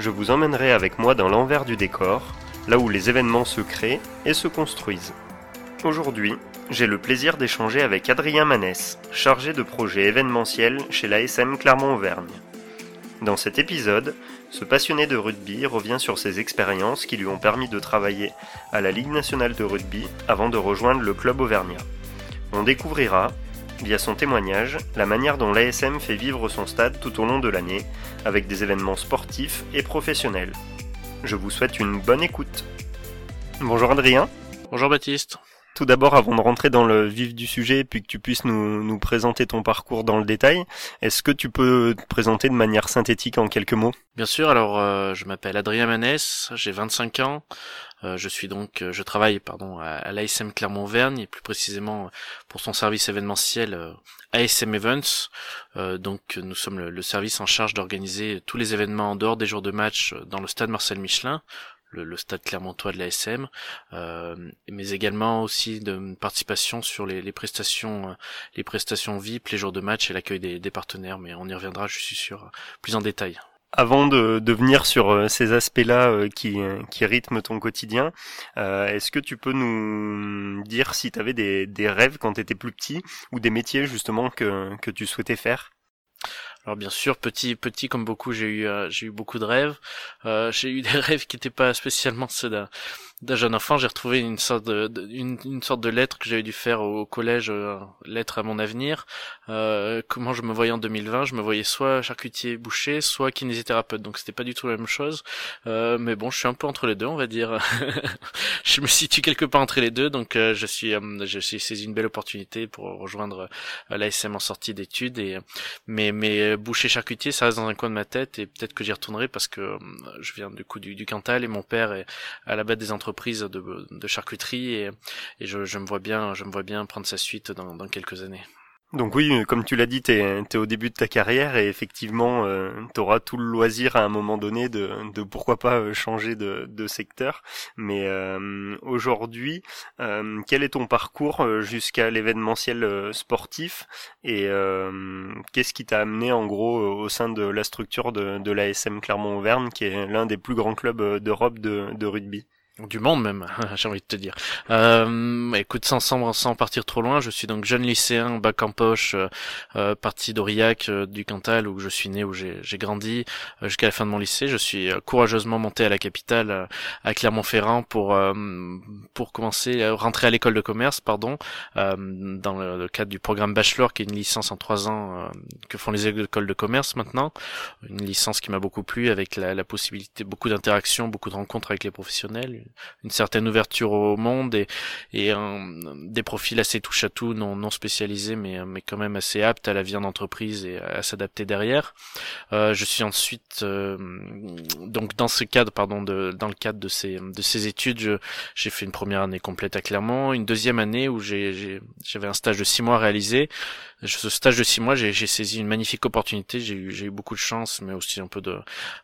je vous emmènerai avec moi dans l'envers du décor, là où les événements se créent et se construisent. Aujourd'hui, j'ai le plaisir d'échanger avec Adrien Manès, chargé de projet événementiel chez l'ASM Clermont-Auvergne. Dans cet épisode, ce passionné de rugby revient sur ses expériences qui lui ont permis de travailler à la Ligue nationale de rugby avant de rejoindre le club auvergnat. On découvrira, via son témoignage, la manière dont l'ASM fait vivre son stade tout au long de l'année, avec des événements sportifs et professionnels. Je vous souhaite une bonne écoute. Bonjour Adrien. Bonjour Baptiste tout d'abord, avant de rentrer dans le vif du sujet, puis que tu puisses nous, présenter ton parcours dans le détail, est-ce que tu peux te présenter de manière synthétique en quelques mots? Bien sûr, alors euh, je m'appelle Adrien Manès, j'ai 25 ans, euh, je suis donc, euh, je travaille pardon à, l'ASM Clermont-Auvergne et plus précisément pour son service événementiel ASM Events. donc nous sommes le, le service en charge d'organiser tous les événements en dehors des jours de match dans le stade Marcel Michelin, le, stade Clermontois de l'ASM, euh, mais également aussi de participation sur les, les, prestations, euh, les prestations VIP, les jours de match et l'accueil des, des, partenaires. Mais on y reviendra, je suis sûr, plus en détail. Avant de, de venir sur euh, ces aspects-là euh, qui, qui rythment ton quotidien, est-ce que tu peux nous dire si tu avais des, des rêves quand tu étais plus petit ou des métiers justement que, que tu souhaitais faire? Alors bien sûr, petit, petit comme beaucoup, j'ai eu, j'ai eu beaucoup de rêves. Euh, j'ai eu des rêves qui n'étaient pas spécialement ceux d'un, d'un jeune enfant, j'ai retrouvé une sorte de, une, une, sorte de lettre que j'avais dû faire au, collège, euh, lettre à mon avenir. Euh, comment je me voyais en 2020 Je me voyais soit charcutier boucher, soit kinésithérapeute. Donc c'était pas du tout la même chose. Euh, mais bon, je suis un peu entre les deux, on va dire. je me situe quelque part entre les deux, donc euh, je suis, euh, je suis saisi une belle opportunité pour rejoindre l'ASM en sortie d'études. Et mais mais boucher charcutier, ça reste dans un coin de ma tête et peut-être que j'y retournerai parce que je viens du coup du, du Cantal et mon père est à la base des entreprises entreprise de, charcuterie et, je, me vois bien, je me vois bien prendre sa suite dans, quelques années. Donc oui, comme tu l'as dit, tu es, au début de ta carrière et effectivement, euh, tu auras tout le loisir à un moment donné de, pourquoi pas euh, changer de, secteur. Mais euh, aujourd'hui, euh, quel est ton parcours jusqu'à l'événementiel sportif et qu'est-ce qui t'a amené en gros au sein de la structure de, l'ASM Clermont-Auvergne, qui est l'un des plus grands clubs d'Europe de, de rugby? Du monde même, j'ai envie de te dire. Euh, écoute, sans, sans, sans partir trop loin, je suis donc jeune lycéen, bac en poche, euh, euh parti d'Aurillac, euh, du Cantal, où je suis né, où j'ai grandi, euh, jusqu'à la fin de mon lycée. Je suis courageusement monté à la capitale, à Clermont-Ferrand, pour pour commencer, rentrer à l'école de commerce, pardon, dans le, cadre du programme bachelor, qui est une licence en trois ans que font les écoles de commerce maintenant. Une licence qui m'a beaucoup plu, avec la, la possibilité, beaucoup d'interactions, beaucoup de rencontres avec les professionnels une certaine ouverture au monde et, et des profils assez touche à tout, non, non spécialisés, mais, mais quand même assez aptes à la vie en entreprise et à, s'adapter derrière. Euh, je suis ensuite euh, donc dans ce cadre, pardon, de, dans le cadre de ces de ces études, j'ai fait une première année complète à Clermont, une deuxième année où j'avais un stage de six mois réalisé. Ce stage de six mois, j'ai saisi une magnifique opportunité. J'ai eu eu beaucoup de chance, mais aussi un peu de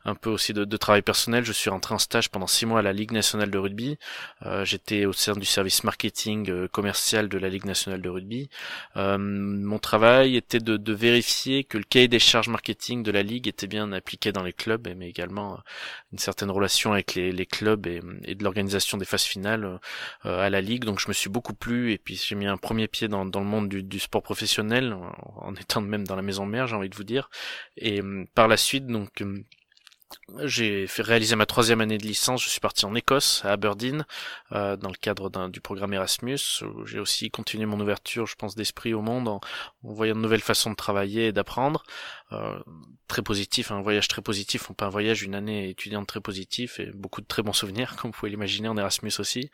un peu aussi de, de travail personnel. Je suis rentré en stage pendant six mois à la Ligue nationale de rugby. Euh, j'étais au sein du service marketing euh, commercial de la Ligue nationale de rugby. Euh, mon travail était de, de, vérifier que le cahier des charges marketing de la Ligue était bien appliqué dans les clubs, mais également une certaine relation avec les, les clubs et, et de l'organisation des phases finales à la Ligue. Donc je me suis beaucoup plu et puis j'ai mis un premier pied dans, dans le monde du, du, sport professionnel en étant même dans la maison mère, j'ai envie de vous dire. Et par la suite, donc j'ai fait réaliser ma troisième année de licence. Je suis parti en Écosse, à Aberdeen, euh, dans le cadre du programme Erasmus. J'ai aussi continué mon ouverture, je pense, d'esprit au monde en, voyant de nouvelles façons de travailler et d'apprendre. Euh, très positif, un voyage très positif, on peut un voyage, une année étudiante très positif et beaucoup de très bons souvenirs, comme vous pouvez l'imaginer en Erasmus aussi,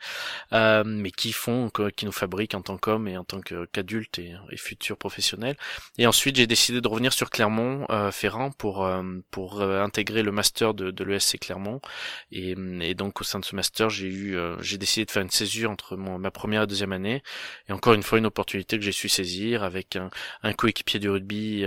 euh, mais qui font, qui nous fabriquent en tant qu'hommes et en tant qu'adultes et, et, futurs professionnels. Et ensuite, j'ai décidé de revenir sur Clermont-Ferrand euh, pour pour intégrer le master de, de l'ESC Clermont. Et, donc au sein de ce master, j'ai eu, j'ai décidé de faire une césure entre mon, ma première et deuxième année. Et encore une fois, une opportunité que j'ai su saisir avec un, un coéquipier du rugby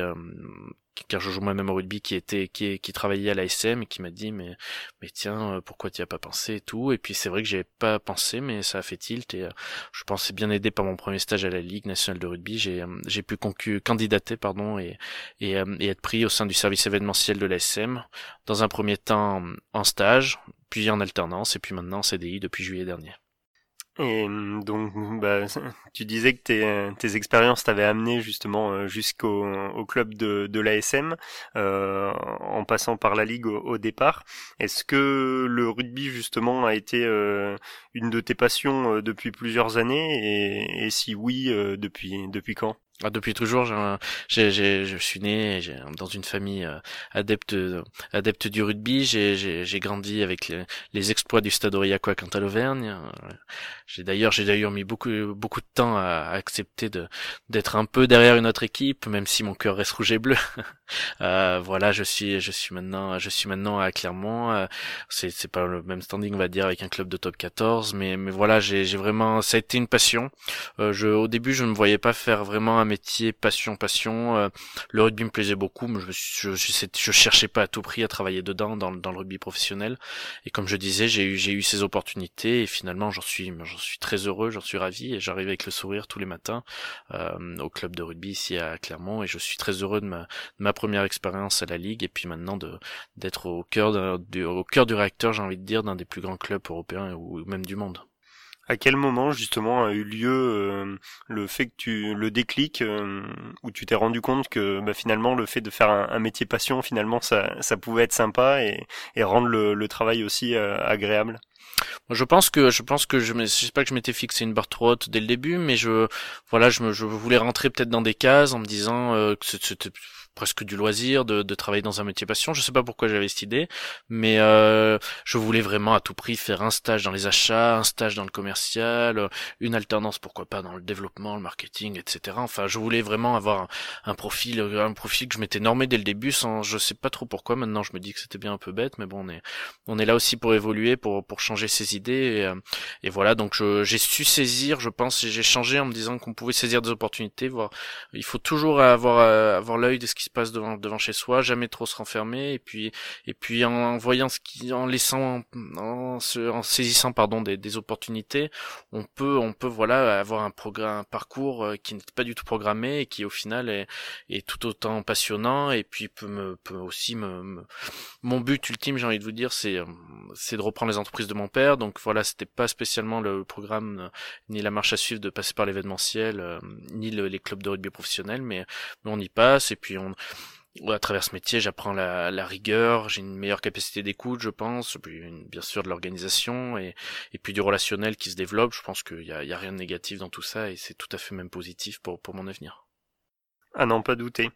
car je joue moi-même au rugby qui était qui, qui travaillait à l'ASM et qui m'a dit mais mais tiens euh, pourquoi tu as pas pensé et tout et puis c'est vrai que j'avais pas pensé mais ça a fait tilt et euh, je pensais bien aidé par mon premier stage à la Ligue nationale de rugby j'ai euh, j'ai pu candidater pardon et, et, et être pris au sein du service événementiel de l'ASM dans un premier temps en stage puis en alternance et puis maintenant en CDI depuis juillet dernier. Et donc, bah, tu disais que tes, tes expériences t'avaient amené justement euh, jusqu'au au club de, de l'ASM, euh, en passant par la ligue au, départ. Est-ce que le rugby justement a été euh, une de tes passions euh, depuis plusieurs années? Et, et si oui, depuis depuis quand? Ah, depuis toujours, je suis né dans une famille euh, adepte, adepte du rugby. J'ai, grandi avec les, les, exploits du Stade Aurillacois quant à l'Auvergne. J'ai d'ailleurs, j'ai d'ailleurs mis beaucoup, beaucoup de temps à, accepter de, d'être un peu derrière une autre équipe, même si mon cœur reste rouge et bleu. euh, voilà, je suis, je suis maintenant, je suis maintenant à Clermont. Euh, c'est, c'est pas le même standing, on va dire, avec un club de top 14, mais, mais voilà, j'ai, j'ai vraiment, ça a été une passion. Euh, je, au début, je ne me voyais pas faire vraiment métier passion passion. Euh, le rugby me plaisait beaucoup, mais je, je, cherchais pas à tout prix à travailler dedans dans, le rugby professionnel. Et comme je disais, j'ai eu j'ai eu ces opportunités et finalement j'en suis j'en suis très heureux, j'en suis ravi et j'arrive avec le sourire tous les matins euh, au club de rugby ici à Clermont et je suis très heureux de ma, première expérience à la ligue et puis maintenant de d'être au cœur du au cœur du réacteur, j'ai envie de dire, d'un des plus grands clubs européens ou même du monde. À quel moment justement a eu lieu euh, le fait que tu le déclic euh, où tu t'es rendu compte que bah, finalement le fait de faire un, métier passion finalement ça, ça pouvait être sympa et, et rendre le, le travail aussi euh, agréable? Je pense que je pense que je sais pas que je m'étais fixé une barre trop haute dès le début, mais je voilà je me je voulais rentrer peut-être dans des cases en me disant que c'était presque du loisir de, travailler dans un métier passion. Je sais pas pourquoi j'avais cette idée, mais euh, je voulais vraiment à tout prix faire un stage dans les achats, un stage dans le commercial, une alternance pourquoi pas dans le développement, le marketing, etc. Enfin, je voulais vraiment avoir un, profil, un profil que je m'étais normé dès le début. Sans, je sais pas trop pourquoi. Maintenant, je me dis que c'était bien un peu bête, mais bon, on est on est là aussi pour évoluer, pour pour changer ses idées. Et, euh, voilà, donc j'ai su saisir, je pense, j'ai changé en me disant qu'on pouvait saisir des opportunités. Voir, il faut toujours avoir avoir l'œil de ce qui se passe devant devant chez soi, jamais trop se renfermer et puis et puis en, voyant ce qui en laissant en, saisissant pardon des, opportunités, on peut on peut voilà avoir un programme un parcours euh, qui n'est pas du tout programmé et qui au final est, est tout autant passionnant et puis peut me peut aussi me, mon but ultime, j'ai envie de vous dire, c'est c'est de reprendre les entreprises de mon père. Donc voilà, c'était pas spécialement le programme euh, ni la marche à suivre de passer par l'événementiel, euh, ni les clubs de rugby professionnels, mais, mais on y passe et puis on à travers ce métier, j'apprends la, la, rigueur, j'ai une meilleure capacité d'écoute, je pense, puis bien sûr de l'organisation et, et puis du relationnel qui se développe. Je pense qu'il y a, y a rien de négatif dans tout ça et c'est tout à fait même positif pour, pour mon avenir. Ah non, pas douter.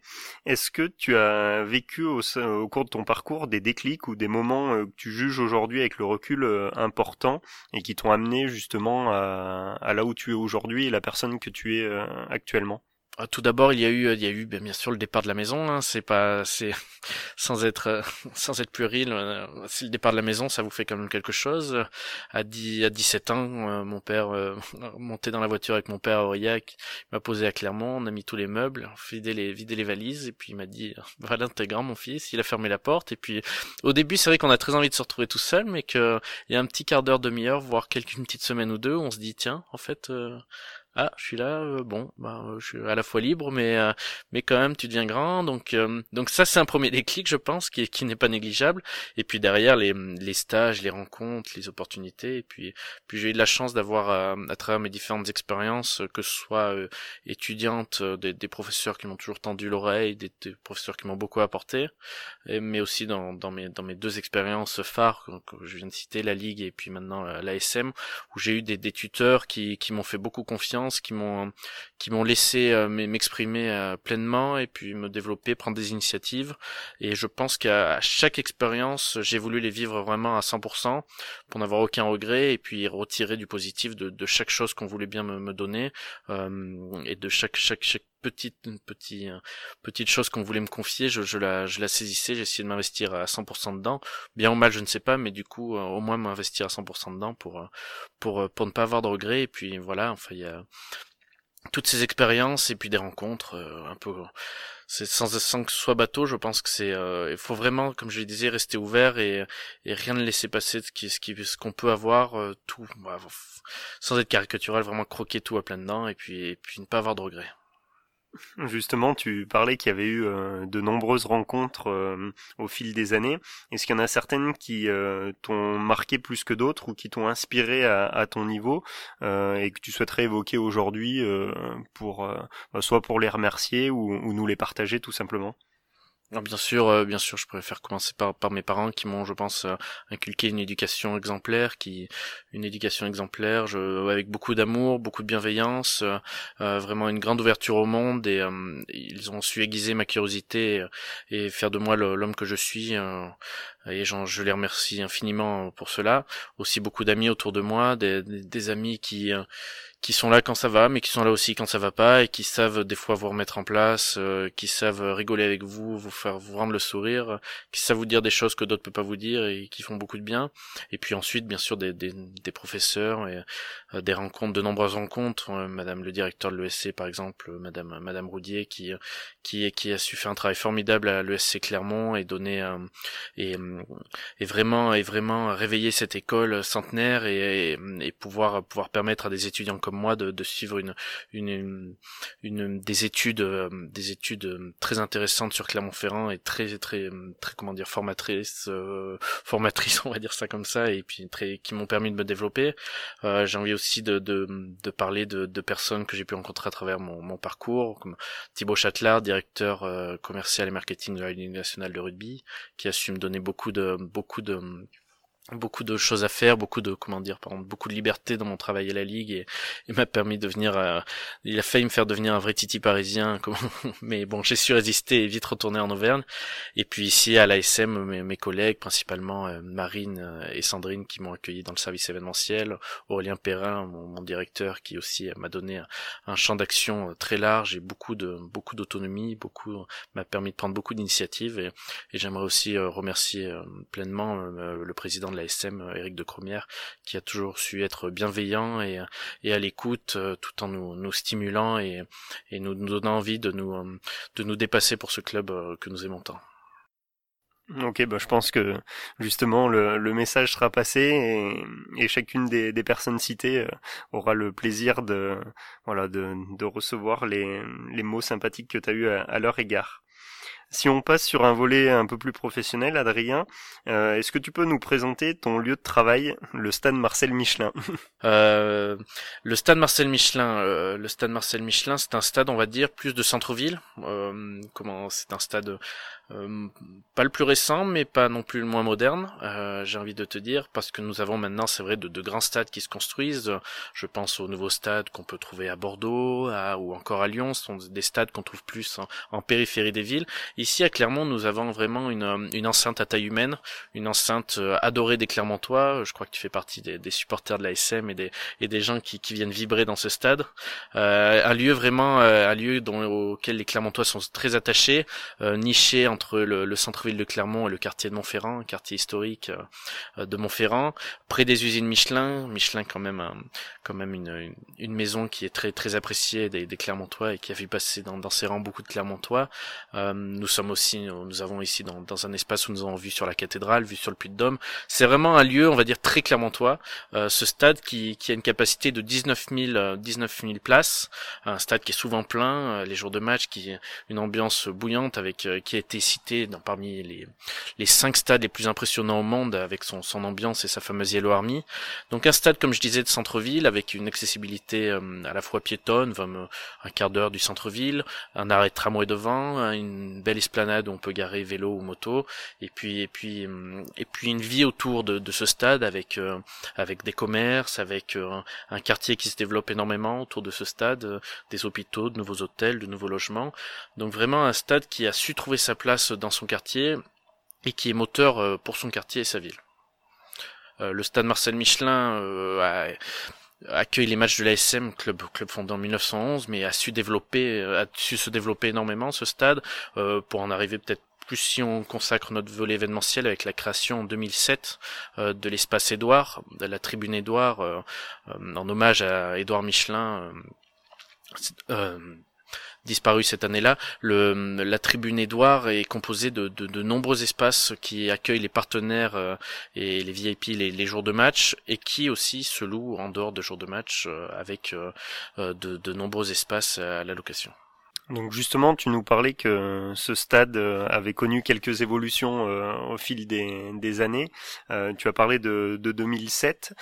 Est-ce que tu as vécu au, au, cours de ton parcours des déclics ou des moments euh, que tu juges aujourd'hui avec le recul euh, important et qui t'ont amené justement à, à, là où tu es aujourd'hui et la personne que tu es euh, actuellement? Tout d'abord, il y a eu, il y a eu bien sûr le départ de la maison. Hein. C'est pas, c'est sans être, sans être puéril, euh, c'est le départ de la maison, ça vous fait quand même quelque chose. À 10, à 17 ans, euh, mon père euh, montait dans la voiture avec mon père à Aurillac, il m'a posé à Clermont, on a mis tous les meubles, vidé les, vidé les valises, et puis il m'a dit, t'es grand mon fils. Il a fermé la porte, et puis au début, c'est vrai qu'on a très envie de se retrouver tout seul, mais qu'il y a un petit quart d'heure, demi-heure, voire quelques une petite semaine ou deux, on se dit, tiens, en fait ah je suis là euh, bon bah euh, je suis à la fois libre mais euh, mais quand même tu deviens grand. Donc donc ça c'est un premier déclic je pense qui qui n'est pas négligeable. Et puis derrière les les stages les rencontres les opportunités. Et puis puis j'ai eu de la chance d'avoir à travers mes différentes expériences que ce soit étudiante des, des, professeurs qui m'ont toujours tendu l'oreille des, professeurs qui m'ont beaucoup apporté. Et, mais aussi dans dans mes dans mes deux expériences phares que, je viens de citer la ligue et puis maintenant l'ASM où j'ai eu des, des tuteurs qui qui m'ont fait beaucoup confiance qui m'ont qui m'ont laissé euh, m'exprimer euh, pleinement et puis me développer, prendre des initiatives. Et je pense qu'à chaque expérience, j'ai voulu les vivre vraiment à 100% pour n'avoir aucun regret et puis retirer du positif de, chaque chose qu'on voulait bien me, donner euh, et de chaque petite une petite petite chose qu'on voulait me confier, je, je la je la saisissais, j'essayais de m'investir à 100% dedans, bien ou mal, je ne sais pas, mais du coup au moins m'investir à 100% dedans pour pour pour ne pas avoir de regrets. Et puis voilà, enfin il y a toutes ces expériences et puis des rencontres un peu c'est sans, sans que ce soit bateau, je pense que c'est euh, il faut vraiment, comme je le disais, rester ouvert et, et rien ne laisser passer ce qui ce qui ce qu'on peut avoir euh, tout bah, sans être caricatural, vraiment croquer tout à plein dedans et puis et puis ne pas avoir de regrets. Justement, tu parlais qu'il y avait eu euh, de nombreuses rencontres euh, au fil des années. Est-ce qu'il y en a certaines qui euh, t'ont marqué plus que d'autres ou qui t'ont inspiré à, ton niveau et que tu souhaiterais évoquer aujourd'hui pour bah, soit pour les remercier ou nous les partager tout simplement? Bien sûr, euh, bien sûr, je préfère commencer par, par mes parents qui m'ont, je pense, euh, inculqué une éducation exemplaire, qui une éducation exemplaire, je, avec beaucoup d'amour, beaucoup de bienveillance, euh, vraiment une grande ouverture au monde et ils ont su aiguiser ma curiosité et, faire de moi l'homme que je suis. et je les remercie infiniment pour cela. Aussi beaucoup d'amis autour de moi, des, des amis qui qui sont là quand ça va, mais qui sont là aussi quand ça va pas, et qui savent des fois vous remettre en place, euh, qui savent rigoler avec vous, vous faire vous rendre le sourire, qui savent vous dire des choses que d'autres peuvent pas vous dire et qui font beaucoup de bien. Et puis ensuite, bien sûr, des, des, des professeurs et euh, des rencontres, de nombreuses rencontres. Euh, Madame le directeur de l'ESC, par exemple, Madame Madame Roudier, qui qui qui a su faire un travail formidable à l'ESC Clermont et donner et, et vraiment et vraiment réveiller cette école centenaire et, et, pouvoir pouvoir permettre à des étudiants comme moi de, de suivre une, une, une, des études euh, des études euh, très intéressantes sur Clermont-Ferrand et très très très comment dire formatrices euh, formatrices on va dire ça comme ça et puis très qui m'ont permis de me développer. J'ai envie aussi de, de, de parler de, de personnes que j'ai pu rencontrer à travers mon, mon parcours comme Thibaut Châtelard directeur commercial et marketing de la Ligue nationale de rugby qui a su me donner beaucoup de beaucoup de beaucoup de choses à faire, beaucoup de comment dire, par exemple, beaucoup de liberté dans mon travail à la ligue et, et m'a permis de devenir. Euh, il a failli me faire devenir un vrai titi parisien, mais bon, j'ai su résister et vite retourner en Auvergne. Et puis ici à l'ASM, mes, mes collègues, principalement euh, Marine euh, et Sandrine, qui m'ont accueilli dans le service événementiel, Aurélien Perrin, mon, mon directeur, qui aussi m'a donné un, champ d'action très large et beaucoup de beaucoup d'autonomie, beaucoup m'a permis de prendre beaucoup d'initiatives et, et j'aimerais aussi remercier pleinement le président de la SM, euh, Eric de Cromière, qui a toujours su être bienveillant et, et à l'écoute euh, tout en nous, stimulant et, nous, donnant envie de nous, euh, dépasser pour ce club que nous aimons tant. Ok, bah je pense que justement le, message sera passé et, chacune des, personnes citées aura le plaisir de recevoir les, mots sympathiques que tu as eu à leur égard. Si on passe sur un volet un peu plus professionnel, Adrien, euh, est-ce que tu peux nous présenter ton lieu de travail, le stade Marcel Michelin? Euh, Le stade Marcel Michelin, euh, le stade Marcel Michelin, c'est un stade, on va dire, plus de centre-ville. Euh, comment C'est un stade euh, pas le plus récent, mais pas non plus le moins moderne, euh, j'ai envie de te dire, parce que nous avons maintenant, c'est vrai, de, de, grands stades qui se construisent. Je pense aux nouveaux stades qu'on peut trouver à Bordeaux ou encore à Lyon. Ce sont des stades qu'on trouve plus en, périphérie des villes. Ici, à Clermont, nous avons vraiment une, une enceinte à taille humaine, une enceinte euh, adorée des Clermontois. Je crois que tu fais partie des, des supporters de la SM et des, et des gens qui, qui viennent vibrer dans ce stade. Euh, un lieu vraiment, un lieu dont, auquel les Clermontois sont très attachés, niché en entre le, centre-ville de Clermont et le quartier de Montferrand, quartier historique euh, de Montferrand, près des usines Michelin. Michelin quand même, quand même une, une, maison qui est très très appréciée des, des Clermontois et qui a vu passer dans, dans ses rangs beaucoup de Clermontois. Euh, nous sommes aussi, nous avons ici dans, dans un espace où nous avons vu sur la cathédrale, vu sur le Puy-de-Dôme. C'est vraiment un lieu, on va dire très Clermontois. Euh, ce stade qui, qui a une capacité de 19 000, 19 000 places, un stade qui est souvent plein, les jours de match, qui une ambiance bouillante avec qui a été dans, parmi les, les cinq stades les plus impressionnants au monde avec son, son ambiance et sa fameuse Yellow Army. Donc un stade, comme je disais, de centre-ville avec une accessibilité euh, à la fois piétonne, un quart d'heure du centre-ville, un arrêt de tramway devant, une belle esplanade où on peut garer vélo ou moto, et puis et puis euh, et puis une vie autour de, ce stade avec euh, avec des commerces, avec un quartier qui se développe énormément autour de ce stade, des hôpitaux, de nouveaux hôtels, de nouveaux logements. Donc vraiment un stade qui a su trouver sa place dans son quartier et qui est moteur euh, pour son quartier et sa ville. Euh, le stade Marcel Michelin euh, accueille les matchs de l'ASM, club club fondé en 1911, mais a su développer, a su se développer énormément ce stade pour en arriver peut-être plus si on consacre notre volet événementiel avec la création en 2007 euh, de l'espace Édouard, de la tribune Édouard, en hommage à Édouard Michelin, disparu cette année-là. la tribune Édouard est composée de, de, nombreux espaces qui accueillent les partenaires et les VIP les, les, jours de match et qui aussi se louent en dehors de jours de match avec de, de nombreux espaces à la location. Donc justement, tu nous parlais que ce stade euh, avait connu quelques évolutions euh, au fil des, années. Euh, tu as parlé de, 2007,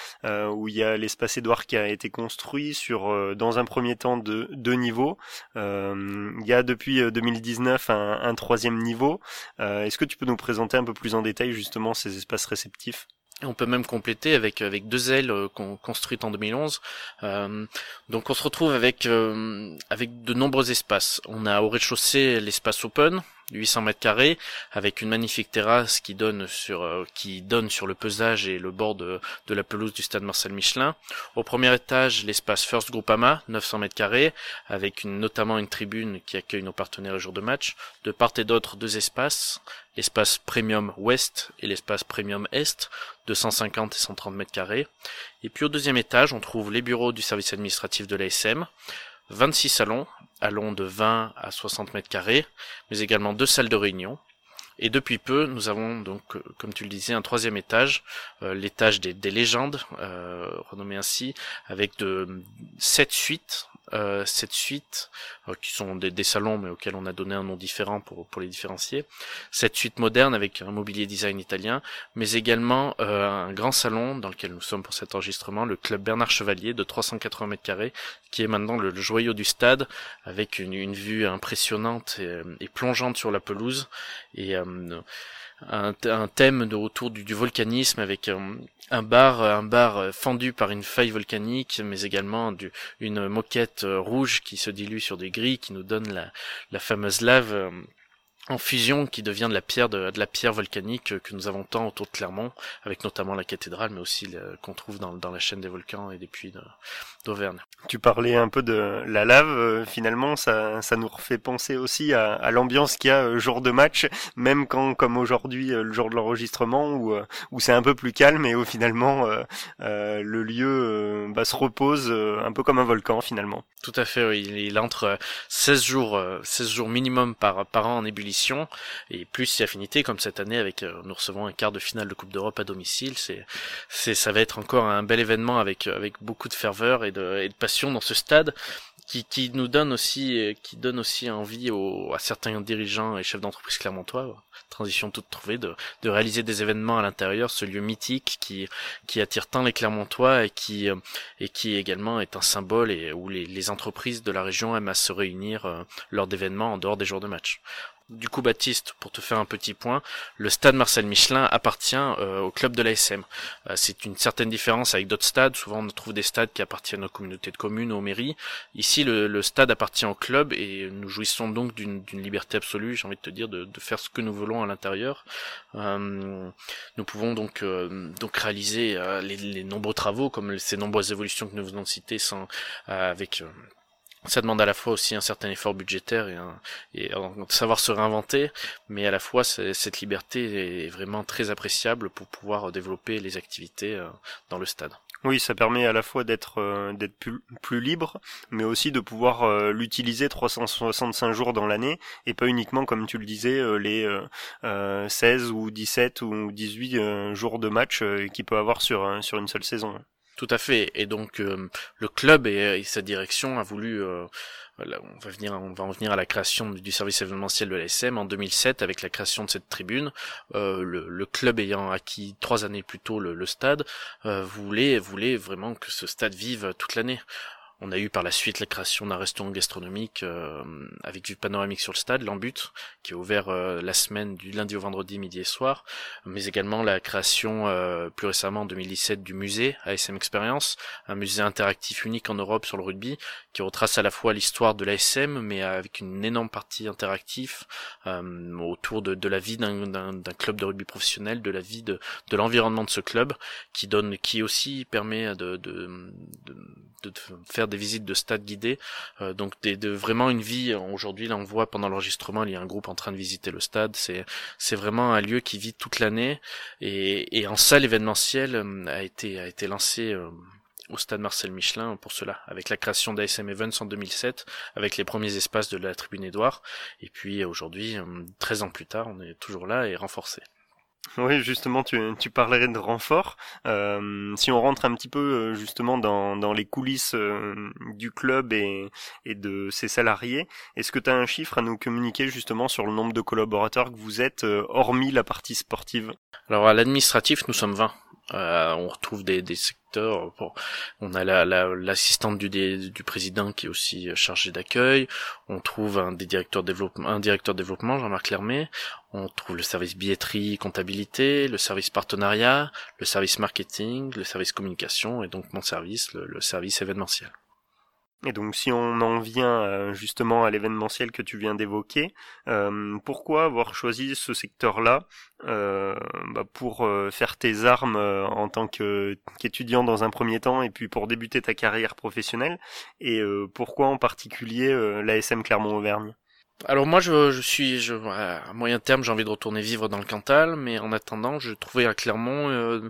où il y a l'espace Édouard qui a été construit sur, dans un premier temps, de, deux niveaux. il y a depuis 2019 un, un troisième niveau. Est-ce que tu peux nous présenter un peu plus en détail justement ces espaces réceptifs? On peut même compléter avec avec deux ailes euh, construites en 2011. Euh, donc on se retrouve avec euh, avec de nombreux espaces. On a au rez-de-chaussée l'espace open 800 mètres carrés avec une magnifique terrasse qui donne sur euh, qui donne sur le pesage et le bord de, de la pelouse du stade Marcel Michelin. Au premier étage, l'espace First Groupama, 900 mètres carrés avec notamment une tribune qui accueille nos partenaires le jour de match. De part et d'autre, deux espaces, l'espace Premium Ouest et l'espace Premium Est, 250 et 130 mètres carrés. Et puis au deuxième étage, on trouve les bureaux du service administratif de l'ASM, 26 salons, allons de 20 à 60 mètres carrés, mais également deux salles de réunion. Et depuis peu, nous avons donc, euh, comme tu le disais, un troisième étage, euh, l'étage des, légendes, euh, renommé ainsi, avec de sept suites euh, cette suite, euh, qui sont des, salons mais auxquels on a donné un nom différent pour, pour les différencier, cette suite moderne avec un mobilier design italien, mais également euh, un grand salon dans lequel nous sommes pour cet enregistrement, le club Bernard Chevalier de 380 mètres carrés, qui est maintenant le, joyau du stade, avec une, une vue impressionnante et, plongeante sur la pelouse, et un, un, thème de autour du, du volcanisme avec un bar, un bar fendu par une faille volcanique, mais également du, une moquette rouge qui se dilue sur des gris, qui nous donne la, la fameuse lave euh, en fusion qui devient de la pierre de, la pierre volcanique que nous avons tant autour de Clermont, avec notamment la cathédrale, mais aussi qu'on trouve dans, dans, la chaîne des volcans et des puits d'Auvergne. Tu parlais un peu de la lave, euh, finalement, ça, ça nous refait penser aussi à, à l'ambiance qu'il y a euh, jour de match, même quand, comme aujourd'hui, euh, le jour de l'enregistrement, où, où c'est un peu plus calme et où finalement le lieu bah, se repose un peu comme un volcan finalement. Tout à fait, oui. il, il entre 16 jours, 16 jours minimum par, par an en ébullition et plus si affinité comme cette année avec euh, nous recevons un quart de finale de Coupe d'Europe à domicile c'est c'est ça va être encore un bel événement avec euh, avec beaucoup de ferveur et de, passion dans ce stade qui, qui nous donne aussi euh, qui donne aussi envie à certains dirigeants et chefs d'entreprise clermontois transition toute trouvée de, de réaliser des événements à l'intérieur ce lieu mythique qui qui attire tant les clermontois et qui et qui également est un symbole et où les, les entreprises de la région aiment à se réunir lors d'événements en dehors des jours de match du coup Baptiste, pour te faire un petit point, le stade Marcel Michelin appartient euh, au club de l'ASM. Euh, c'est une certaine différence avec d'autres stades. Souvent on trouve des stades qui appartiennent aux communautés de communes, aux mairies. Ici le, stade appartient au club et nous jouissons donc d'une liberté absolue, j'ai envie de te dire, de, faire ce que nous voulons à l'intérieur. Euh, nous pouvons donc donc réaliser les, les, nombreux travaux comme ces nombreuses évolutions que nous venons de citer sans avec ça demande à la fois aussi un certain effort budgétaire et, un, et savoir se réinventer, mais à la fois cette liberté est vraiment très appréciable pour pouvoir développer les activités euh, dans le stade. Oui, ça permet à la fois d'être euh, d'être plus, libre, mais aussi de pouvoir euh, l'utiliser 365 jours dans l'année et pas uniquement comme tu le disais les 16 ou 17 ou 18 jours de match qu'il peut avoir sur sur une seule saison. Tout à fait. Et donc euh, le club et, sa direction a voulu, euh, on va venir, en venir à la création du service événementiel de l'ASM en 2007 avec la création de cette tribune. Euh, le, club ayant acquis trois années plus tôt le, stade voulait, voulait vraiment que ce stade vive toute l'année On a eu par la suite la création d'un restaurant gastronomique euh, avec vue panoramique sur le stade, l'Embut, qui est ouvert euh, la semaine du lundi au vendredi, midi et soir, mais également la création euh, plus récemment en 2017 du musée ASM Experience, un musée interactif unique en Europe sur le rugby, qui retrace à la fois l'histoire de l'ASM, mais avec une énorme partie interactive autour de, de, la vie d'un club de rugby professionnel, de la vie de, de l'environnement de ce club, qui donne, qui aussi permet de de faire des visites de stade guidées, euh, donc de vraiment une vie. Aujourd'hui, là, on voit pendant l'enregistrement, il y a un groupe en train de visiter le stade. C'est vraiment un lieu qui vit toute l'année et, en salle événementielle euh, a été a été lancé. Euh, au stade Marcel Michelin pour cela, avec la création d'ASM Events en 2007, avec les premiers espaces de la tribune Édouard, et puis aujourd'hui, 13 ans plus tard, on est toujours là et renforcé. Oui, justement, tu, parlerais de renfort. Euh, si on rentre un petit peu euh, justement dans, les coulisses euh, du club et, et de ses salariés, est-ce que tu as un chiffre à nous communiquer justement sur le nombre de collaborateurs que vous êtes, hormis la partie sportive? Alors à l'administratif, nous sommes 20. On retrouve des, des, on a l'assistante du, du président qui est aussi chargée d'accueil. On trouve un des directeurs développement, un directeur développement, Jean-Marc Lermé. On trouve le service billetterie, comptabilité, le service partenariat, le service marketing, le service communication et donc mon service, le service événementiel. Et donc si on en vient euh, justement à l'événementiel que tu viens d'évoquer, euh, pourquoi avoir choisi ce secteur-là euh, bah, pour faire tes armes en tant qu'étudiant dans un premier temps et puis pour débuter ta carrière professionnelle Et pourquoi en particulier l'ASM Clermont-Auvergne? Alors moi je, je suis je, à moyen terme j'ai envie de retourner vivre dans le Cantal mais en attendant je trouvais à Clermont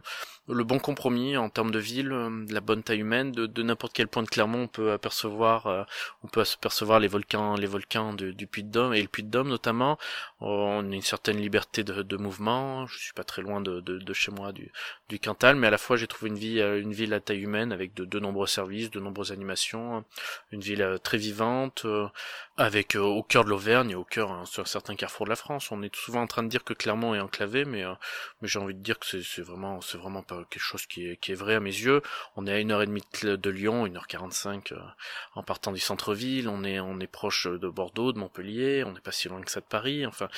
le bon compromis en termes de ville, euh, la bonne taille humaine, de, de n'importe quel point de Clermont on peut apercevoir, euh, on peut apercevoir les volcans, les volcans du Puy-de-Dôme et le Puy-de-Dôme notamment. on a une certaine liberté de, de, mouvement. Je suis pas très loin de, de, chez moi du, du Cantal, mais à la fois j'ai trouvé une vie, euh, une ville à taille humaine avec de, de nombreux services, de nombreuses animations, une ville très vivante, avec au cœur de l'Auvergne et au cœur hein, sur certains carrefours de la France. On est souvent en train de dire que Clermont est enclavé, mais mais j'ai envie de dire que c'est vraiment, c'est vraiment pas quelque chose qui est, qui est vrai à mes yeux. On est à une heure et demie de Lyon, une heure quarante-cinq euh, en partant du centre-ville. On est, on est proche de Bordeaux, de Montpellier. On n'est pas si loin que ça de Paris. Enfin,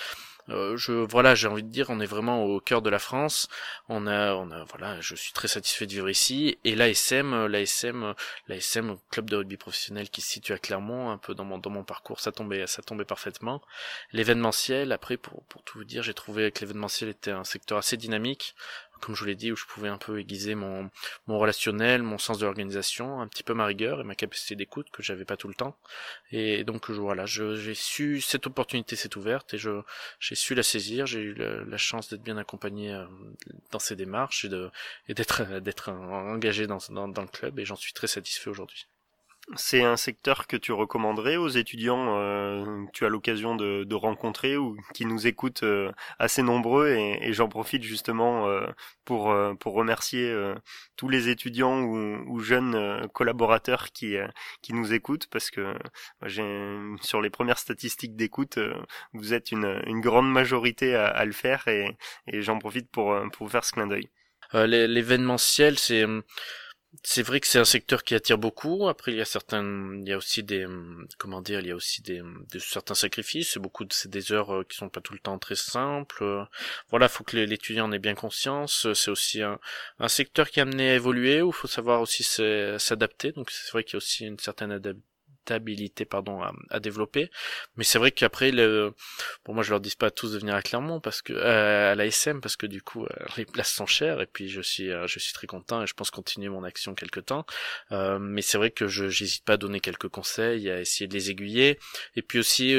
euh, je voilà, j'ai envie de dire, on est vraiment au cœur de la France. On a, on a, voilà, je suis très satisfait de vivre ici. Et l'ASM, l'ASM, l'ASM, club de rugby professionnel qui se situe à Clermont, un peu dans mon dans mon parcours, ça tombait, ça tombait parfaitement. L'événementiel, après, pour pour tout vous dire, j'ai trouvé que l'événementiel était un secteur assez dynamique comme je vous l'ai dit, où je pouvais un peu aiguiser mon, mon relationnel, mon sens de l'organisation, un petit peu ma rigueur et ma capacité d'écoute que j'avais pas tout le temps. Et donc voilà, j'ai su cette opportunité s'est ouverte et j'ai su la saisir. J'ai eu la, chance d'être bien accompagné euh, dans ces démarches et de et d'être d'être engagé dans, dans dans le club et j'en suis très satisfait aujourd'hui. C'est un secteur que tu recommanderais aux étudiants euh, que tu as l'occasion de, de, rencontrer ou qui nous écoutent euh, assez nombreux et, et j'en profite justement euh, pour, euh, pour remercier tous les étudiants ou, ou jeunes collaborateurs qui, qui nous écoutent parce que sur les premières statistiques d'écoute vous êtes une, une grande majorité à, à le faire et, et j'en profite pour, pour vous faire ce clin d'œil. L'événementiel c'est c'est vrai que c'est un secteur qui attire beaucoup. Après, il y a certains, il y a aussi des, comment dire, il y a aussi des, certains sacrifices. Beaucoup de, c'est des heures euh, qui sont pas tout le temps très simples. Voilà, faut que l'étudiant en ait bien conscience. C'est aussi un, un secteur qui est amené à évoluer où faut savoir aussi s'adapter. Donc, c'est vrai qu'il y a aussi une certaine adaptation stabilité pardon à, à développer. Mais c'est vrai qu'après le bon moi je leur dis pas à tous de venir à Clermont parce que euh, à la SM parce que du coup euh, les places sont chères et puis je suis euh, je suis très content et je pense continuer mon action quelque temps. Euh, mais c'est vrai que je j'hésite pas à donner quelques conseils à essayer de les aiguiller. Et puis aussi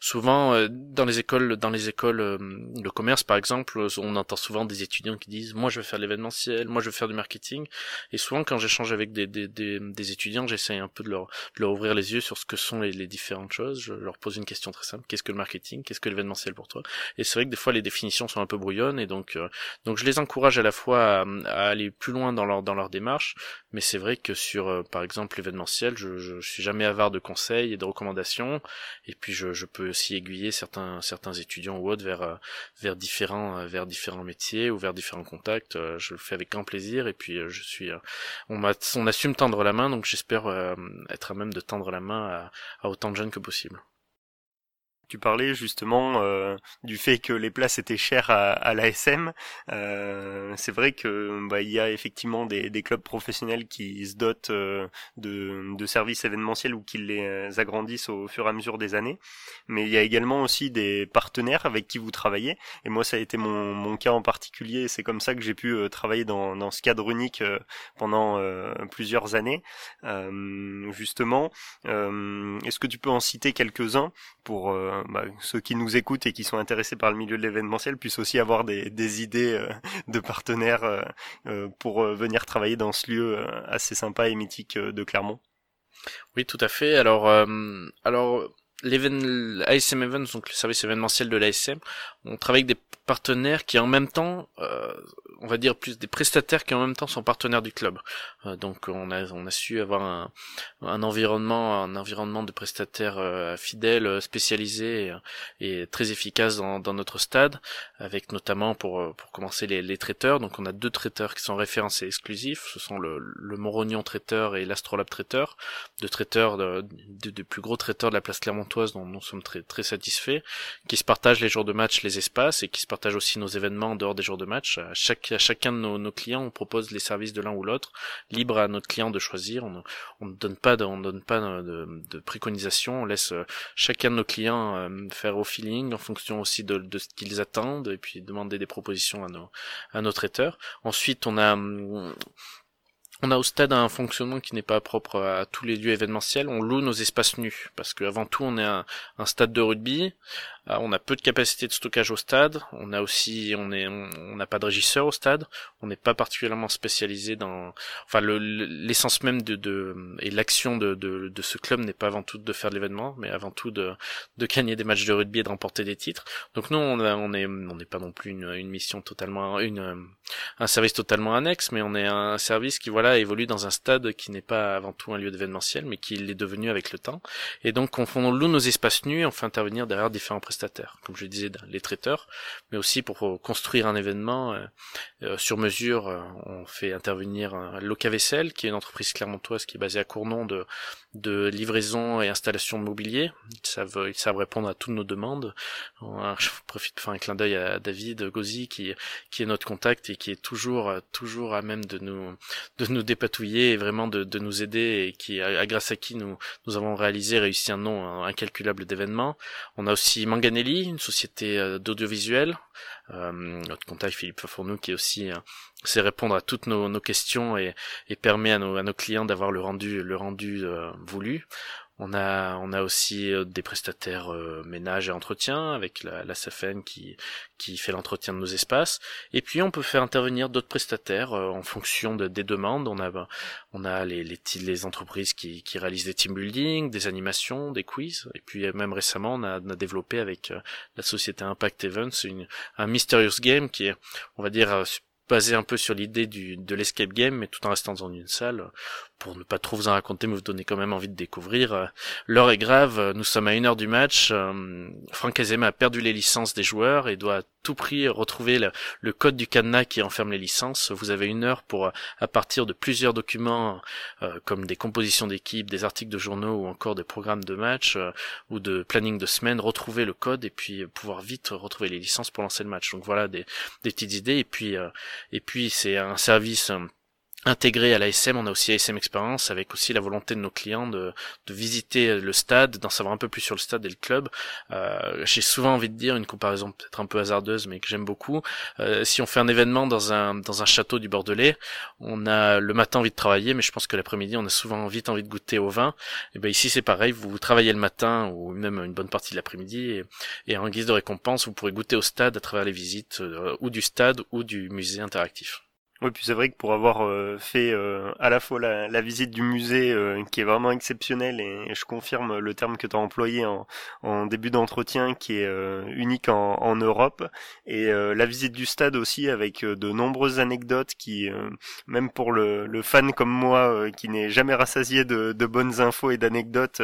souvent dans les écoles dans les écoles de commerce par exemple on entend souvent des étudiants qui disent moi je veux faire l'événementiel moi je veux faire du marketing. Et souvent quand j'échange avec des des, des, des étudiants j'essaye un peu de leur de leur ouvrir les sur ce que sont les, différentes choses. Je leur pose une question très simple. Qu'est-ce que le marketing? Qu'est-ce que l'événementiel pour toi? Et c'est vrai que des fois les définitions sont un peu brouillonnes et donc donc je les encourage à la fois à, aller plus loin dans leur dans leur démarche, mais c'est vrai que sur par exemple l'événementiel, je, je, suis jamais avare de conseils et de recommandations et puis je, peux aussi aiguiller certains certains étudiants ou autres vers vers différents vers différents métiers ou vers différents contacts. Je le fais avec grand plaisir et puis je suis on, on assume tendre la main donc j'espère être à même de tendre la main à autant de jeunes que possible. Tu parlais justement euh, du fait que les places étaient chères à, à l'ASM. Euh, c'est vrai que bah, il y a effectivement des, des, clubs professionnels qui se dotent euh, de, de, services événementiels ou qui les agrandissent au fur et à mesure des années. Mais il y a également aussi des partenaires avec qui vous travaillez. Et moi, ça a été mon, mon cas en particulier. C'est comme ça que j'ai pu euh, travailler dans, dans, ce cadre unique euh, pendant plusieurs années. justement, est-ce que tu peux en citer quelques-uns pour bah, ceux qui nous écoutent et qui sont intéressés par le milieu de l'événementiel puissent aussi avoir des, idées euh, de partenaires euh, euh, pour venir travailler dans ce lieu assez sympa et mythique de Clermont. Oui, tout à fait. Alors, alors l'ASM Events, donc le service événementiel de l'ASM, on travaille avec des partenaires qui en même temps, euh, on va dire plus des prestataires qui en même temps sont partenaires du club. Euh, donc on a on a su avoir un, un environnement un environnement de prestataires euh, fidèles, spécialisés et, très efficaces dans, dans, notre stade, avec notamment pour pour commencer les, les, traiteurs. Donc on a deux traiteurs qui sont référencés exclusifs. Ce sont le, le Morognon traiteur et l'Astrolabe traiteur, deux traiteurs de, de, plus gros traiteurs de la place clermontoise dont nous sommes très très satisfaits, qui se partagent les jours de match, les espaces et qui se partagent aussi nos événements en dehors des jours de match. À, chaque, à chacun de nos, clients, on propose les services de l'un ou l'autre, libre à notre client de choisir. On, ne donne pas de, on donne pas de, de, préconisation. On laisse euh, chacun de nos clients euh, faire au feeling en fonction aussi de, de ce qu'ils attendent et puis demander des propositions à nos, à nos traiteurs. Ensuite, on a hum, on a au stade un fonctionnement qui n'est pas propre à tous les lieux événementiels. On loue nos espaces nus parce qu'avant tout on est un, stade de rugby euh, on a peu de capacité de stockage au stade. On a aussi, on n'a pas de régisseur au stade. On n'est pas particulièrement spécialisé dans, enfin, l'essence même de, et l'action de, de, ce club n'est pas avant tout de faire de l'événement, mais avant tout de, de gagner des matchs de rugby et de remporter des titres. Donc nous, on, est, on n'est pas non plus une, une mission totalement, une, un service totalement annexe, mais on est un service qui voilà évolue dans un stade qui n'est pas avant tout un lieu d'événementiel, mais qui l'est devenu avec le temps. Et donc on, on loue nos espaces nus, on fait intervenir derrière différents prestataires comme je disais, les traiteurs, mais aussi pour construire un événement euh, euh, sur mesure. Euh, on fait intervenir Loca qui est une entreprise clermontoise qui est basée à Cournon de, de livraison et installation de mobilier. Ils savent, ils savent répondre à toutes nos demandes. Je profite de faire un clin d'œil à David Gauzy, qui, qui est notre contact et qui est toujours, toujours à même de nous, de nous dépatouiller et vraiment de, de nous aider et qui, grâce à qui nous, nous avons réalisé, réussi un nom incalculable d'événements. On a aussi Manganelli, une société euh, d'audiovisuel. Euh, notre contact Philippe Fourneau qui est aussi euh, sait répondre à toutes nos, nos questions et, et, permet à nos, à nos clients d'avoir le rendu le rendu voulu. On a, on a aussi euh, des prestataires euh, ménage et entretien avec la, la SFN qui, qui fait l'entretien de nos espaces. Et puis on peut faire intervenir d'autres prestataires euh, en fonction de, des demandes. On a, on a les, les, les entreprises qui, qui, réalisent des team building, des animations, des quiz. Et puis même récemment, on a, on a développé avec la société Impact Events une, un Mysterious Game qui est, on va dire, basé un peu sur l'idée de l'escape game, mais tout en restant dans une salle, pour ne pas trop vous en raconter, mais vous donner quand même envie de découvrir. Euh, l'heure est grave, nous sommes à une heure du match. Euh, Franck Azema a perdu les licences des joueurs et doit à tout prix retrouver le, code du cadenas qui enferme les licences. Vous avez une heure pour, à partir de plusieurs documents, euh, comme des compositions d'équipe, des articles de journaux ou encore des programmes de match ou de planning de semaine, retrouver le code et puis pouvoir vite retrouver les licences pour lancer le match. Donc voilà des, des petites idées. Et puis, et puis c'est un service intégré à l'ASM, on a aussi ASM Experience avec aussi la volonté de nos clients de, visiter le stade, d'en savoir un peu plus sur le stade et le club. Euh, J'ai souvent envie de dire une comparaison peut-être un peu hasardeuse mais que j'aime beaucoup. Euh, si on fait un événement dans un dans un château du Bordelais, on a le matin envie de travailler, mais je pense que l'après-midi on a souvent vite envie de goûter au vin. Et ben ici c'est pareil, vous travaillez le matin ou même une bonne partie de l'après-midi et, et, en guise de récompense vous pourrez goûter au stade à travers les visites euh, ou du stade ou du musée interactif. Oui, puis c'est vrai que pour avoir euh, fait euh, à la fois la, la visite du musée euh, qui est vraiment exceptionnelle et, je confirme le terme que tu as employé en, en début d'entretien qui est unique en, en, Europe. Et la visite du stade aussi avec de nombreuses anecdotes qui même pour le, le, fan comme moi qui n'est jamais rassasié de, de, bonnes infos et d'anecdotes,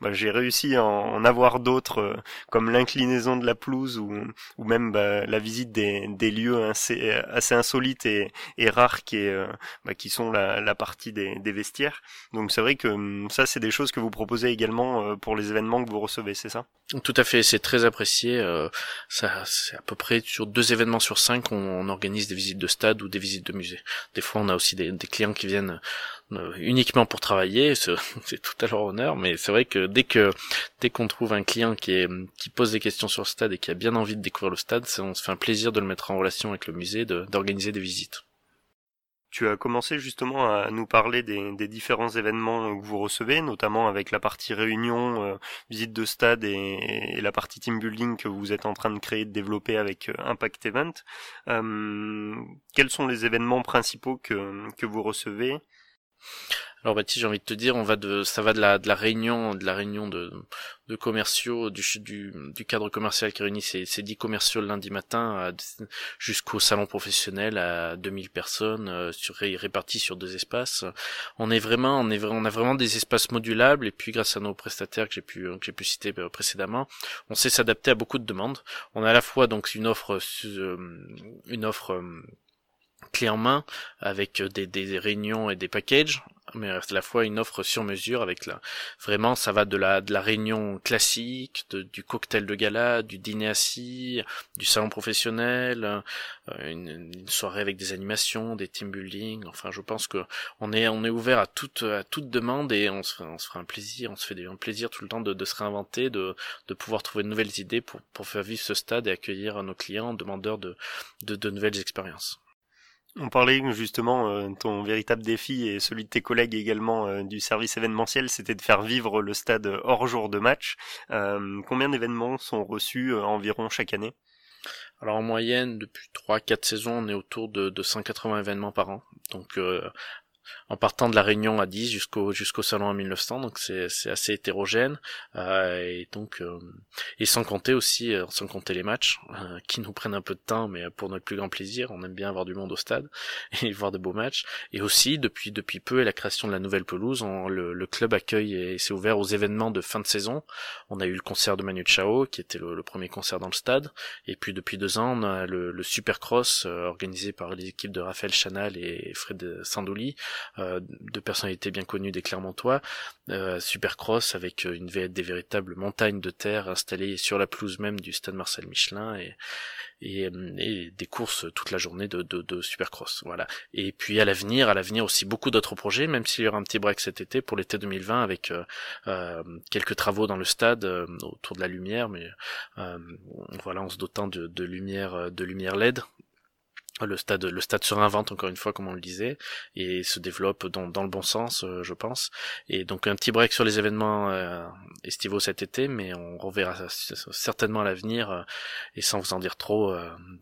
bah, j'ai réussi à en, avoir d'autres comme l'inclinaison de la pelouse ou, ou même bah, la visite des, des lieux assez, assez insolites et et rares qui est euh, bah, qui sont la, la partie des, des, vestiaires. Donc c'est vrai que hum, ça c'est des choses que vous proposez également euh, pour les événements que vous recevez, c'est ça? Tout à fait, c'est très apprécié. Euh, ça c'est à peu près sur deux événements sur cinq on, organise des visites de stade ou des visites de musée. Des fois on a aussi des, des clients qui viennent uniquement pour travailler, c'est tout à leur honneur, mais c'est vrai que dès que dès qu'on trouve un client qui est qui pose des questions sur le stade et qui a bien envie de découvrir le stade, on se fait un plaisir de le mettre en relation avec le musée, d'organiser des visites. Tu as commencé justement à nous parler des, différents événements que vous recevez, notamment avec la partie réunion, euh, visite de stade et, la partie team building que vous êtes en train de créer, de développer avec euh, Impact Event. Euh, quels sont les événements principaux que, que vous recevez? Alors Baptiste, j'ai envie de te dire, on va de, ça va de la, de la réunion, de la réunion de, commerciaux, du, du, cadre commercial qui réunit ces, ces 10 commerciaux lundi matin jusqu'au salon professionnel à 2000 personnes euh, sur, réparties sur deux espaces. On est vraiment, on est on a vraiment des espaces modulables et puis grâce à nos prestataires que j'ai pu, que j'ai pu citer euh, précédemment, on sait s'adapter à beaucoup de demandes. On a à la fois donc une offre, euh, une offre clé en main avec des, des réunions et des packages mais à la fois une offre sur mesure avec la vraiment ça va de la de la réunion classique du cocktail de gala du dîner assis du salon professionnel euh, une, soirée avec des animations des team building. Enfin je pense que on est on est ouvert à toute à toute demande et on se on se fera un plaisir on se fait un plaisir tout le temps de, de se réinventer de de pouvoir trouver de nouvelles idées pour pour faire vivre ce stade et accueillir nos clients demandeurs de de, de nouvelles expériences on parlait justement, euh, ton véritable défi et celui de tes collègues également euh, du service événementiel, c'était de faire vivre le stade hors jour de match. Euh, combien d'événements sont reçus environ chaque année? Alors en moyenne, depuis 3-4 saisons, on est autour de, de 180 événements par an. Donc en partant de la Réunion à 10 jusqu'au jusqu'au salon en 1900 donc c'est c'est assez hétérogène euh, et donc euh, et sans compter aussi euh, sans compter les matchs euh, qui nous prennent un peu de temps mais pour notre plus grand plaisir. On aime bien avoir du monde au stade et voir de beaux matchs. Et aussi depuis depuis peu et la création de la nouvelle pelouse le, le, club accueille et s'est ouvert aux événements de fin de saison. On a eu le concert de Manu Chao qui était le, premier concert dans le stade. Et puis depuis deux ans on a le, le Supercross organisé par les équipes de Raphaël Chanal et Fred Sandouli euh, de personnalités bien connues des Clermontois, euh, Supercross avec euh, une des véritables montagnes de terre installées sur la pelouse même du stade Marcel Michelin et, et, des courses toute la journée de, de, Supercross. Voilà. Et puis à l'avenir, à l'avenir aussi beaucoup d'autres projets, même s'il y aura un petit break cet été pour l'été 2020 avec quelques travaux dans le stade autour de la lumière, mais voilà en se dotant de, de lumière de lumière LED le stade le stade se réinvente encore une fois comme on le disait et se développe dans, dans le bon sens euh, je pense. Et donc un petit break sur les événements euh, estivaux cet été mais on reverra certainement à l'avenir euh, et sans vous en dire trop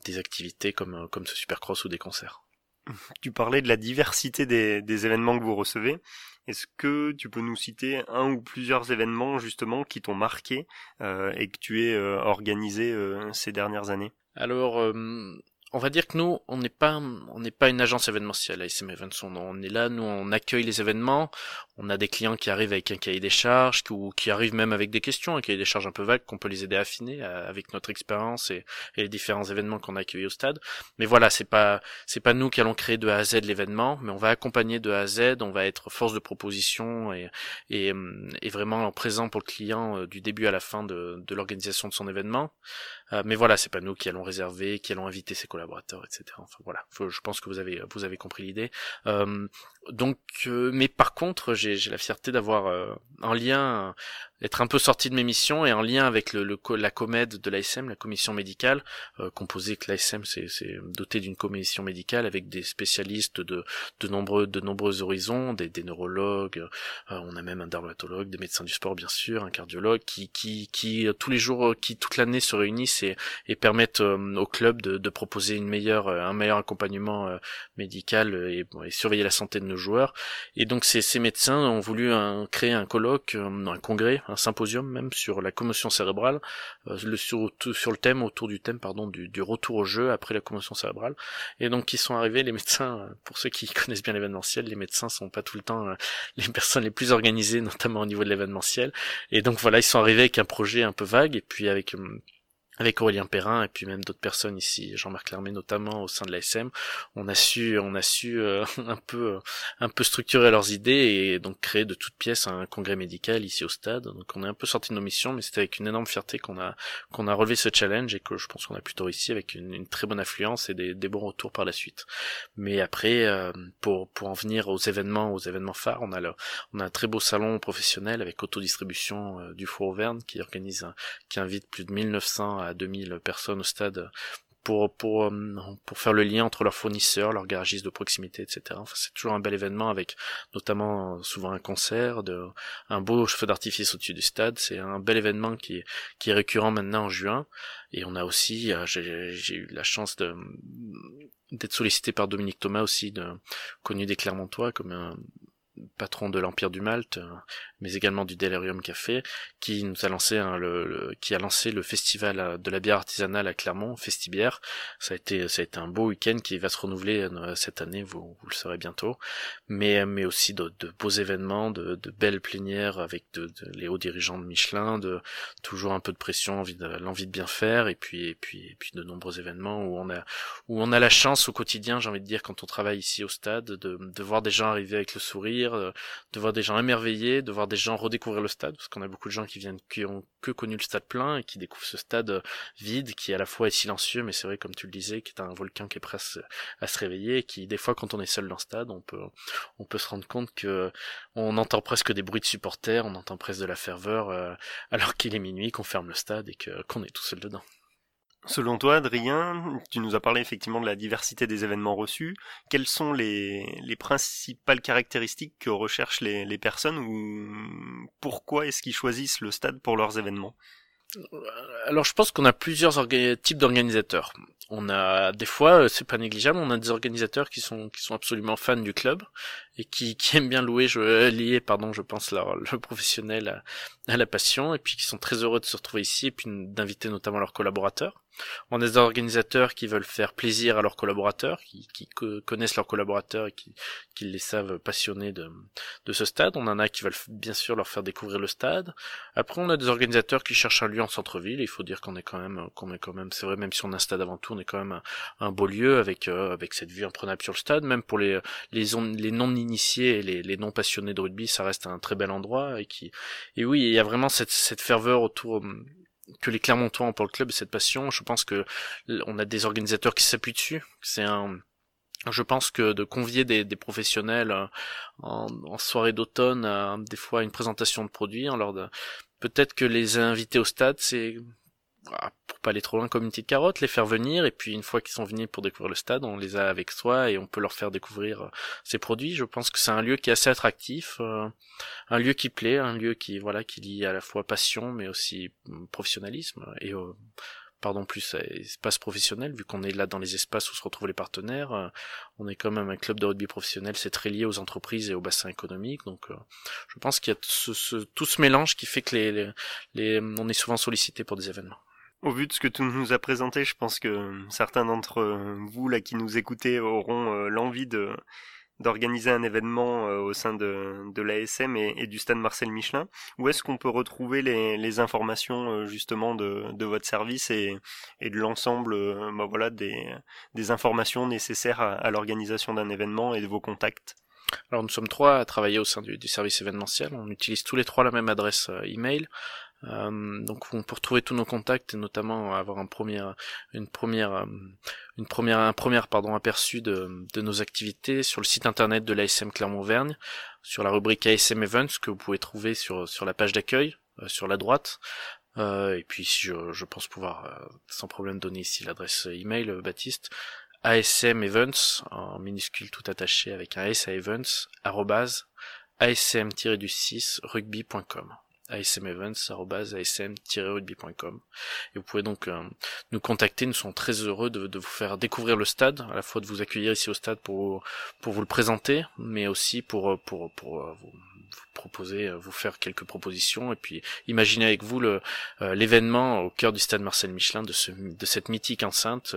des activités comme comme ce supercross ou des concerts. Tu parlais de la diversité des, des événements que vous recevez. Est-ce que tu peux nous citer un ou plusieurs événements justement qui t'ont marqué et que tu es organisé ces dernières années? Alors on va dire que nous, on n'est pas, on n'est pas une agence événementielle à SM Events. On, est là, nous, on accueille les événements. On a des clients qui arrivent avec un cahier des charges, ou qui arrivent même avec des questions, un cahier des charges un peu vague qu'on peut les aider à affiner euh, avec notre expérience et, les différents événements qu'on a accueillis au stade. Mais voilà, c'est pas, c'est pas nous qui allons créer de A à Z l'événement, mais on va accompagner de A à Z. On va être force de proposition et, et vraiment présent pour le client euh, du début à la fin de l'organisation de son événement. Euh, mais voilà, c'est pas nous qui allons réserver, qui allons inviter ses collaborateurs, etc. Enfin voilà, je pense que vous avez vous avez compris l'idée. Euh, donc, euh, mais par contre, j'ai la fierté d'avoir en lien être un peu sorti de mes missions et en lien avec le, le la comède de l'ASM, la commission médicale, euh, composée que l'ASM c'est doté d'une commission médicale avec des spécialistes de, de nombreux de nombreux horizons, des, des neurologues, euh, on a même un dermatologue, des médecins du sport bien sûr, un cardiologue qui qui qui euh, tous les jours, qui toute l'année se réunissent et, et permettent au club de, de, proposer une meilleure un meilleur accompagnement médical et, et, surveiller la santé de nos joueurs. Et donc ces, ces médecins ont voulu un, créer un colloque, un congrès un symposium même sur la commotion cérébrale, euh, le, sur, sur le thème, autour du thème, pardon, du, du, retour au jeu après la commotion cérébrale. Et donc, ils sont arrivés, les médecins, euh, pour ceux qui connaissent bien l'événementiel, les médecins sont pas tout le temps euh, les personnes les plus organisées, notamment au niveau de l'événementiel. Et donc, voilà, ils sont arrivés avec un projet un peu vague, et puis avec avec Aurélien Perrin et puis même d'autres personnes ici, Jean-Marc Lermé notamment au sein de l'ASM, on a su, on a su euh, un peu, euh, un peu structurer leurs idées et donc créer de toutes pièces un congrès médical ici au stade. Donc on est un peu sorti de nos missions, mais c'était avec une énorme fierté qu'on a, qu'on a relevé ce challenge et que je pense qu'on a plutôt réussi avec une, très bonne affluence et des, des, bons retours par la suite. Mais après, euh, pour pour en venir aux événements, aux événements phares, on a le, on a un très beau salon professionnel avec autodistribution du Four Auvergne qui organise, qui invite plus de 1900 à 2000 personnes au stade pour, pour, euh, pour faire le lien entre leurs fournisseurs, leurs garagistes de proximité, etc. C'est toujours un bel événement avec notamment euh, souvent un concert, de, un beau feu d'artifice au-dessus du stade. C'est un bel événement qui, qui est récurrent maintenant en juin. Et on a aussi, euh, j'ai eu la chance de d'être sollicité par Dominique Thomas aussi, de, connu des Clermontois comme un, patron de l'Empire du Malte, mais également du Delirium Café, qui nous a lancé le, qui a lancé le festival euh, de la bière artisanale à Clermont, Festibière. Ça a été, ça a été un beau week-end qui va se renouveler euh, cette année, vous, vous le saurez bientôt. Mais, mais aussi de, de beaux événements, de, de, belles plénières avec de, les hauts dirigeants de Michelin, de toujours un peu de pression, envie l'envie de bien faire, et puis, et puis, et puis de nombreux événements où on a, où on a la chance au quotidien, j'ai envie de dire, quand on travaille ici au stade, de, de voir des gens arriver avec le sourire euh, de voir des gens émerveillés, de voir des gens redécouvrir le stade, parce qu'on a beaucoup de gens qui viennent, qui ont que connu le stade plein et qui découvrent ce stade euh, vide, qui à la fois est silencieux, mais c'est vrai, comme tu le disais, qui est un volcan qui est prêt à se réveiller, et qui des fois, quand on est seul dans le stade, on peut, on peut se rendre compte que on entend presque des bruits de supporters, on entend presque de la ferveur, euh, alors qu'il est minuit, qu'on ferme le stade et que qu'on est tout seul dedans. Selon toi, Adrien, tu nous as parlé effectivement de la diversité des événements reçus. Quelles sont les, principales caractéristiques que recherchent les, personnes ou pourquoi est-ce qu'ils choisissent le stade pour leurs événements? Alors je pense qu'on a plusieurs types d'organisateurs. On a des fois, euh, c'est pas négligeable, on a des organisateurs qui sont qui sont absolument fans du club et qui, qui aiment bien louer, je, lier, pardon, je pense leur, le professionnel à, à, la passion et puis qui sont très heureux de se retrouver ici et puis d'inviter notamment leurs collaborateurs. On a des organisateurs qui veulent faire plaisir à leurs collaborateurs, qui, connaissent leurs collaborateurs et qui, les savent passionnés de, ce stade. On en a qui veulent bien sûr leur faire découvrir le stade. Après, on a des organisateurs qui cherchent un lieu en centre-ville. Il faut dire qu'on est quand même, qu'on est quand même, c'est vrai, même si on a un stade avant tout, on est quand même un, beau lieu avec euh, avec cette vue imprenable sur le stade. Même pour les non initiés et les, non passionnés de rugby, ça reste un très bel endroit et qui et oui, il y a vraiment cette ferveur autour que les Clermontois ont pour le club et cette passion. Je pense que on a des organisateurs qui s'appuient dessus. C'est un je pense que de convier des, des professionnels euh, en, soirée d'automne à des fois une présentation de produits, en leur peut-être que les inviter au stade, c'est pour pas aller trop loin comme une petite carotte, les faire venir et puis une fois qu'ils sont venus pour découvrir le stade, on les a avec soi et on peut leur faire découvrir euh, ces produits. Je pense que c'est un lieu qui est assez attractif, euh, un lieu qui plaît, un lieu qui voilà qui lie à la fois passion mais aussi hum, professionnalisme et euh, pardon plus espace professionnel vu qu'on est là dans les espaces où se retrouvent les partenaires on est quand même un club de rugby professionnel c'est très lié aux entreprises et aux bassins économiques donc je pense qu'il y a tout ce mélange qui fait que les, les, on est souvent sollicité pour des événements au vu de ce que tu nous as présenté, je pense que certains d'entre vous là qui nous écoutez auront euh, l'envie de d'organiser un événement euh, au sein de, de l'ASM et, du stade Marcel Michelin. Où est-ce qu'on peut retrouver les, les informations euh, justement de, de, votre service et, et de l'ensemble bah voilà, des, des informations nécessaires à, à l'organisation d'un événement et de vos contacts? Alors nous sommes trois à travailler au sein du, du, service événementiel. On utilise tous les trois la même adresse email Euh, donc on peut retrouver tous nos contacts et notamment avoir un premier, une première, euh, une première, un premier pardon aperçu de, de nos activités sur le site internet de l'ASM Clermont-Auvergne, sur la rubrique ASM Events que vous pouvez trouver sur sur la page d'accueil euh, sur la droite. et puis je, je pense pouvoir sans problème donner ici l'adresse email Baptiste ASM Events en minuscule tout attaché avec un S à Events asm-du6 rugby.com asmevents.asm-rugby.com et vous pouvez donc euh, nous contacter, nous sommes très heureux de, de, vous faire découvrir le stade, à la fois de vous accueillir ici au stade pour, pour vous le présenter, mais aussi pour, euh, pour, pour, euh, vous, proposer, vous faire quelques propositions et puis imaginer avec vous le l'événement au cœur du stade Marcel Michelin de, ce, de cette mythique enceinte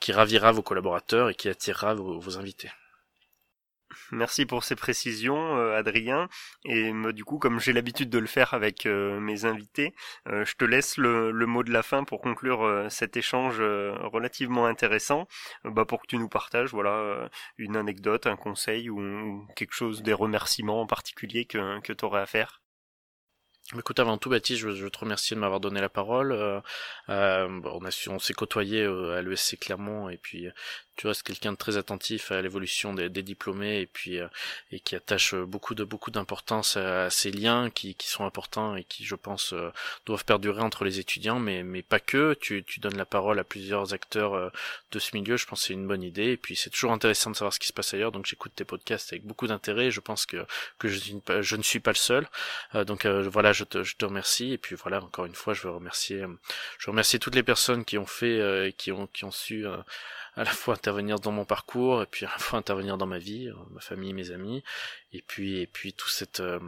qui ravira vos collaborateurs et qui attirera vos invités. Merci pour ces précisions, euh, Adrien. Et du coup, comme j'ai l'habitude de le faire avec euh, mes invités, euh, je te laisse le, mot de la fin pour conclure cet échange relativement intéressant, bah, pour que tu nous partages, voilà, une anecdote, un conseil ou, quelque chose, des remerciements en particulier que, que tu aurais à faire. Écoute, avant tout, Baptiste, je te remercier de m'avoir donné la parole. Euh, on, on s'est côtoyé à l'ESC Clermont et puis tu restes quelqu'un de très attentif à l'évolution des, diplômés et puis euh, et qui attache beaucoup de beaucoup d'importance à, ces liens qui, qui sont importants et qui je pense euh, doivent perdurer entre les étudiants. Mais mais pas que. Tu, tu donnes la parole à plusieurs acteurs euh, de ce milieu. Je pense que c'est une bonne idée. Et puis c'est toujours intéressant de savoir ce qui se passe ailleurs. Donc j'écoute tes podcasts avec beaucoup d'intérêt. Je pense que que je, je ne suis pas le seul. Donc voilà je te, je te remercie. Et puis voilà encore une fois je veux remercier je veux remercier toutes les personnes qui ont fait qui ont qui ont su à la fois intervenir dans mon parcours et puis à la fois intervenir dans ma vie, euh, ma famille, mes amis, et puis et puis tout cette euh,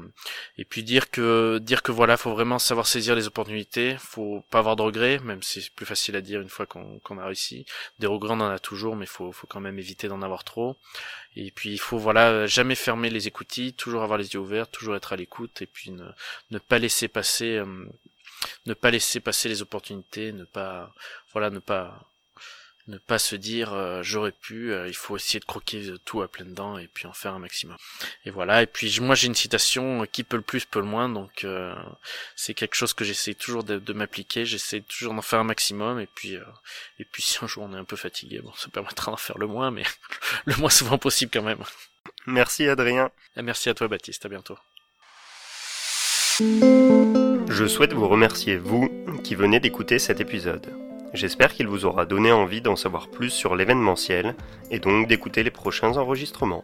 et puis dire que dire que voilà, faut vraiment savoir saisir les opportunités, faut pas avoir de regrets, même si c'est plus facile à dire une fois qu'on a réussi. Des regrets on en a toujours, mais faut faut quand même éviter d'en avoir trop. Et puis il faut voilà jamais fermer les écoutilles, toujours avoir les yeux ouverts, toujours être à l'écoute et puis ne ne pas laisser passer euh, ne pas laisser passer les opportunités, ne pas voilà ne pas ne pas se dire euh, j'aurais pu, euh, il faut essayer de croquer tout à pleines dents et puis en faire un maximum. Et voilà, et puis moi j'ai une citation euh, qui peut le plus peut le moins, donc c'est quelque chose que j'essaie toujours de, m'appliquer, j'essaie toujours d'en faire un maximum et puis et puis si un jour on est un peu fatigué, bon ça permettra d'en faire le moins, mais le moins souvent possible quand même. Merci Adrien. Et merci à toi Baptiste, à bientôt. Je souhaite vous remercier, vous, qui venez d'écouter cet épisode. J'espère qu'il vous aura donné envie d'en savoir plus sur l'événementiel et donc d'écouter les prochains enregistrements.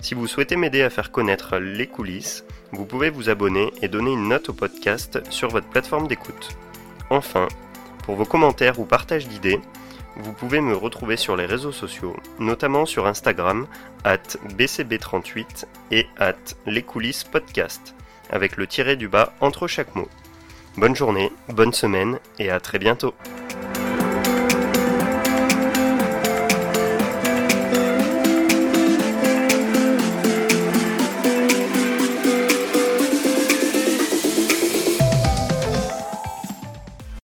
Si vous souhaitez m'aider à faire connaître les coulisses, vous pouvez vous abonner et donner une note au podcast sur votre plateforme d'écoute. Enfin, pour vos commentaires ou partages d'idées, vous pouvez me retrouver sur les réseaux sociaux, notamment sur Instagram, at bcb38 et at les coulisses podcast, avec le tiré du bas entre chaque mot. Bonne journée, bonne semaine et à très bientôt.